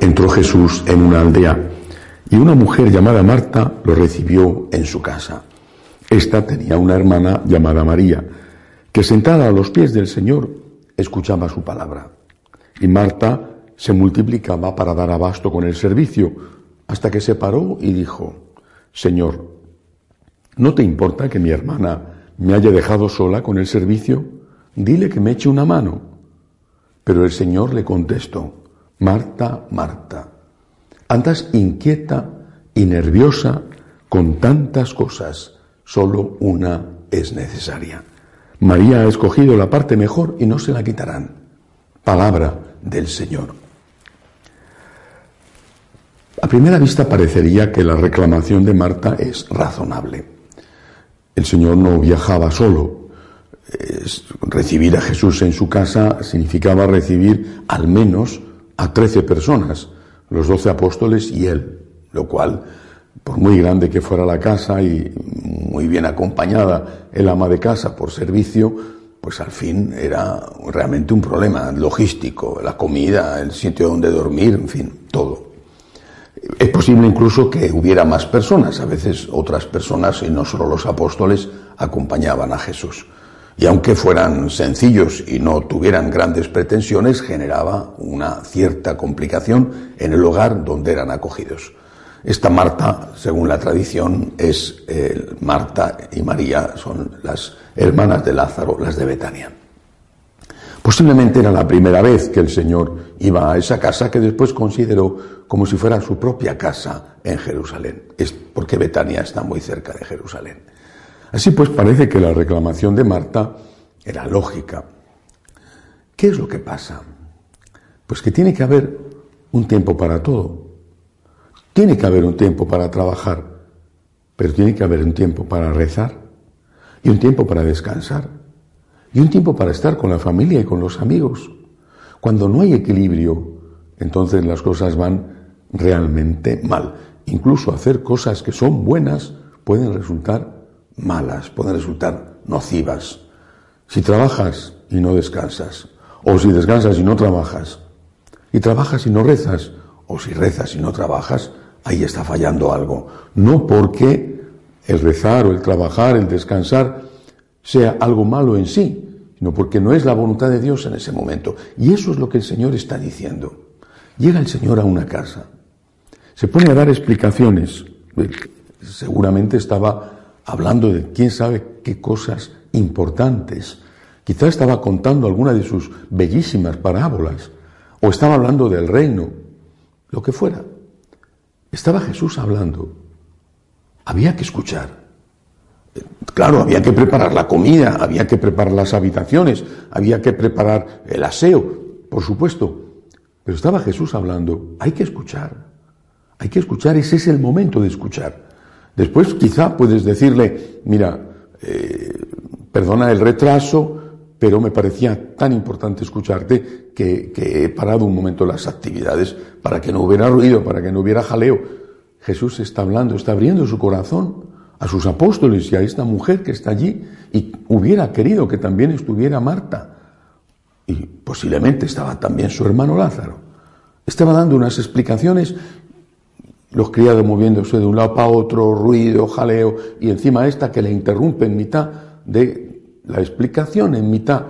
entró Jesús en una aldea y una mujer llamada Marta lo recibió en su casa. Esta tenía una hermana llamada María, que sentada a los pies del Señor escuchaba su palabra. Y Marta se multiplicaba para dar abasto con el servicio, hasta que se paró y dijo, Señor, ¿no te importa que mi hermana me haya dejado sola con el servicio? Dile que me eche una mano. Pero el Señor le contestó, Marta, Marta, andas inquieta y nerviosa con tantas cosas, solo una es necesaria. María ha escogido la parte mejor y no se la quitarán. Palabra del Señor. A primera vista parecería que la reclamación de Marta es razonable. El Señor no viajaba solo. recibir a Jesús en su casa significaba recibir al menos a trece personas, los doce apóstoles y él, lo cual, por muy grande que fuera la casa y muy bien acompañada el ama de casa por servicio, pues al fin era realmente un problema logístico, la comida, el sitio donde dormir, en fin, todo. Es posible incluso que hubiera más personas, a veces otras personas y no solo los apóstoles acompañaban a Jesús y aunque fueran sencillos y no tuvieran grandes pretensiones, generaba una cierta complicación en el hogar donde eran acogidos. Esta Marta, según la tradición, es eh, Marta y María, son las hermanas de Lázaro, las de Betania. Posiblemente era la primera vez que el Señor iba a esa casa que después consideró como si fuera su propia casa en Jerusalén. Es porque Betania está muy cerca de Jerusalén. Así pues parece que la reclamación de Marta era lógica. ¿Qué es lo que pasa? Pues que tiene que haber un tiempo para todo. Tiene que haber un tiempo para trabajar, pero tiene que haber un tiempo para rezar y un tiempo para descansar y un tiempo para estar con la familia y con los amigos. Cuando no hay equilibrio, entonces las cosas van realmente mal. Incluso hacer cosas que son buenas pueden resultar malas, pueden resultar nocivas. Si trabajas y no descansas, o si descansas y no trabajas, y trabajas y no rezas, o si rezas y no trabajas, ahí está fallando algo. No porque el rezar o el trabajar, el descansar, sea algo malo en sí, sino porque no es la voluntad de Dios en ese momento. Y eso es lo que el Señor está diciendo. Llega el Señor a una casa, se pone a dar explicaciones. Seguramente estaba hablando de quién sabe qué cosas importantes. Quizá estaba contando alguna de sus bellísimas parábolas, o estaba hablando del reino, lo que fuera. Estaba Jesús hablando. Había que escuchar. Claro, había que preparar la comida, había que preparar las habitaciones, había que preparar el aseo, por supuesto. Pero estaba Jesús hablando. Hay que escuchar. Hay que escuchar, ese es el momento de escuchar. Después quizá puedes decirle, mira, eh, perdona el retraso, pero me parecía tan importante escucharte que, que, he parado un momento las actividades para que no hubiera ruido, para que no hubiera jaleo. Jesús está hablando, está abriendo su corazón a sus apóstoles y a esta mujer que está allí y hubiera querido que también estuviera Marta. Y posiblemente estaba también su hermano Lázaro. Estaba dando unas explicaciones los criados moviéndose de un lado para otro, ruido, jaleo, y encima esta que le interrumpe en mitad de la explicación, en mitad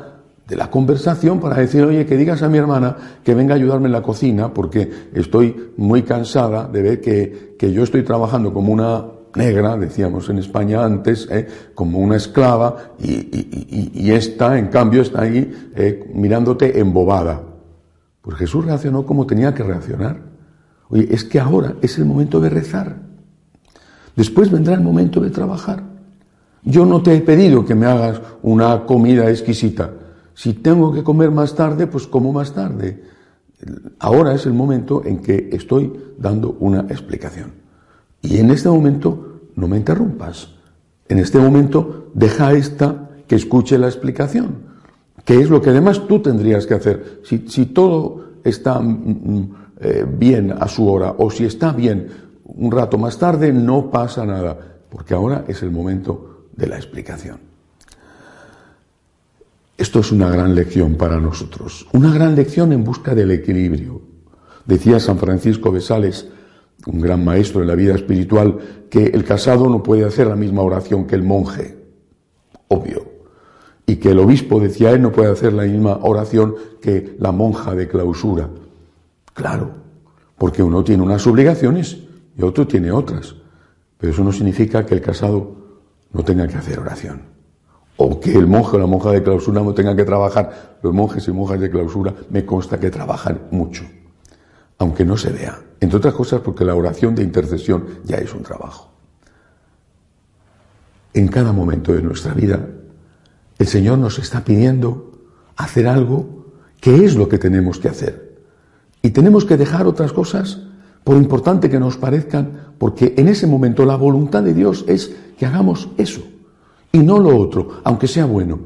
de la conversación, para decir, oye, que digas a mi hermana que venga a ayudarme en la cocina, porque estoy muy cansada de ver que, que yo estoy trabajando como una negra, decíamos en España antes, eh, como una esclava, y, y, esta, en cambio, está ahí eh, mirándote embobada. Pues Jesús reaccionó como tenía que reaccionar. Oye, es que ahora es el momento de rezar. Después vendrá el momento de trabajar. Yo no te he pedido que me hagas una comida exquisita. Si tengo que comer más tarde, pues como más tarde. Ahora es el momento en que estoy dando una explicación. Y en este momento no me interrumpas. En este momento deja esta que escuche la explicación, que es lo que además tú tendrías que hacer. Si, todo está mm, mm, eh, bien a su hora o si está bien un rato más tarde, no pasa nada, porque ahora es el momento de la explicación. Esto es una gran lección para nosotros, una gran lección en busca del equilibrio. Decía San Francisco de Sales, un gran maestro en la vida espiritual, que el casado no puede hacer la misma oración que el monje, obvio, y que el obispo, decía él, no puede hacer la misma oración que la monja de clausura. Claro, porque uno tiene unas obligaciones y otro tiene otras, pero eso no significa que el casado no tenga que hacer oración, o que el monje o la monja de clausura no tenga que trabajar. Los monjes y monjas de clausura me consta que trabajan mucho aunque no se vea. Entre otras cosas porque la oración de intercesión ya es un trabajo. En cada momento de nuestra vida, el Señor nos está pidiendo hacer algo que es lo que tenemos que hacer. Y tenemos que dejar otras cosas, por importante que nos parezcan, porque en ese momento la voluntad de Dios es que hagamos eso y no lo otro, aunque sea bueno.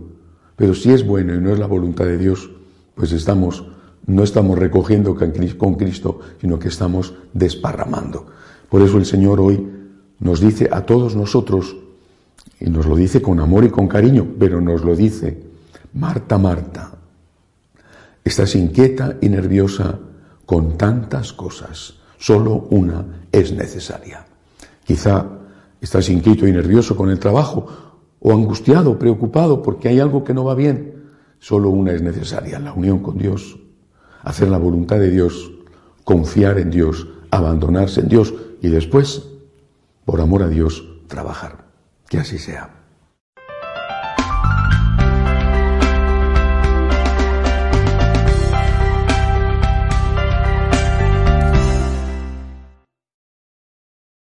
Pero si es bueno y no es la voluntad de Dios, pues estamos no estamos recogiendo con Cristo, sino que estamos desparramando. Por eso el Señor hoy nos dice a todos nosotros, y nos lo dice con amor y con cariño, pero nos lo dice, Marta, Marta, estás inquieta y nerviosa con tantas cosas, solo una es necesaria. Quizá estás inquieto y nervioso con el trabajo, o angustiado, preocupado porque hay algo que no va bien, solo una es necesaria, la unión con Dios hacer la voluntad de Dios, confiar en Dios, abandonarse en Dios y después, por amor a Dios, trabajar. Que así sea.